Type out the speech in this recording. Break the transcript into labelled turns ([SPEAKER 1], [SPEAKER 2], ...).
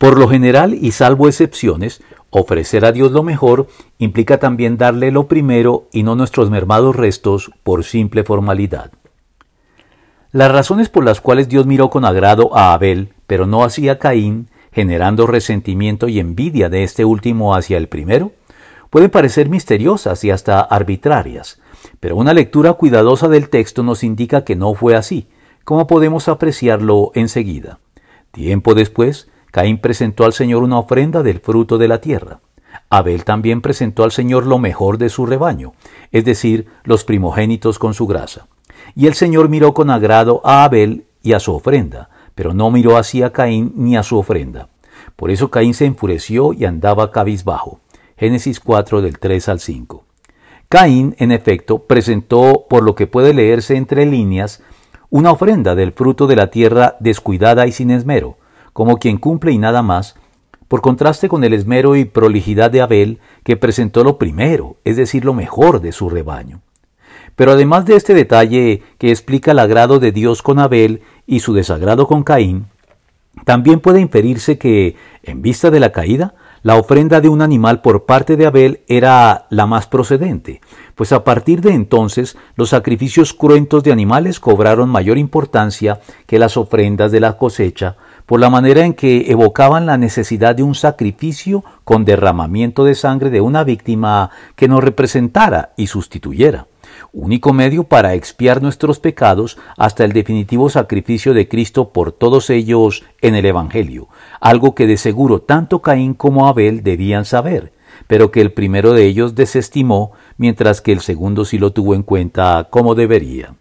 [SPEAKER 1] Por lo general, y salvo excepciones, ofrecer a Dios lo mejor implica también darle lo primero y no nuestros mermados restos por simple formalidad. Las razones por las cuales Dios miró con agrado a Abel, pero no hacia Caín, generando resentimiento y envidia de este último hacia el primero, pueden parecer misteriosas y hasta arbitrarias, pero una lectura cuidadosa del texto nos indica que no fue así, como podemos apreciarlo enseguida. Tiempo después, Caín presentó al Señor una ofrenda del fruto de la tierra. Abel también presentó al Señor lo mejor de su rebaño, es decir, los primogénitos con su grasa. Y el Señor miró con agrado a Abel y a su ofrenda, pero no miró así a Caín ni a su ofrenda. Por eso Caín se enfureció y andaba cabizbajo. Génesis 4 del 3 al 5. Caín, en efecto, presentó, por lo que puede leerse entre líneas, una ofrenda del fruto de la tierra descuidada y sin esmero, como quien cumple y nada más, por contraste con el esmero y prolijidad de Abel, que presentó lo primero, es decir, lo mejor de su rebaño. Pero además de este detalle que explica el agrado de Dios con Abel y su desagrado con Caín, también puede inferirse que, en vista de la caída, la ofrenda de un animal por parte de Abel era la más procedente, pues a partir de entonces los sacrificios cruentos de animales cobraron mayor importancia que las ofrendas de la cosecha, por la manera en que evocaban la necesidad de un sacrificio con derramamiento de sangre de una víctima que nos representara y sustituyera único medio para expiar nuestros pecados hasta el definitivo sacrificio de Cristo por todos ellos en el Evangelio, algo que de seguro tanto Caín como Abel debían saber, pero que el primero de ellos desestimó, mientras que el segundo sí lo tuvo en cuenta como debería.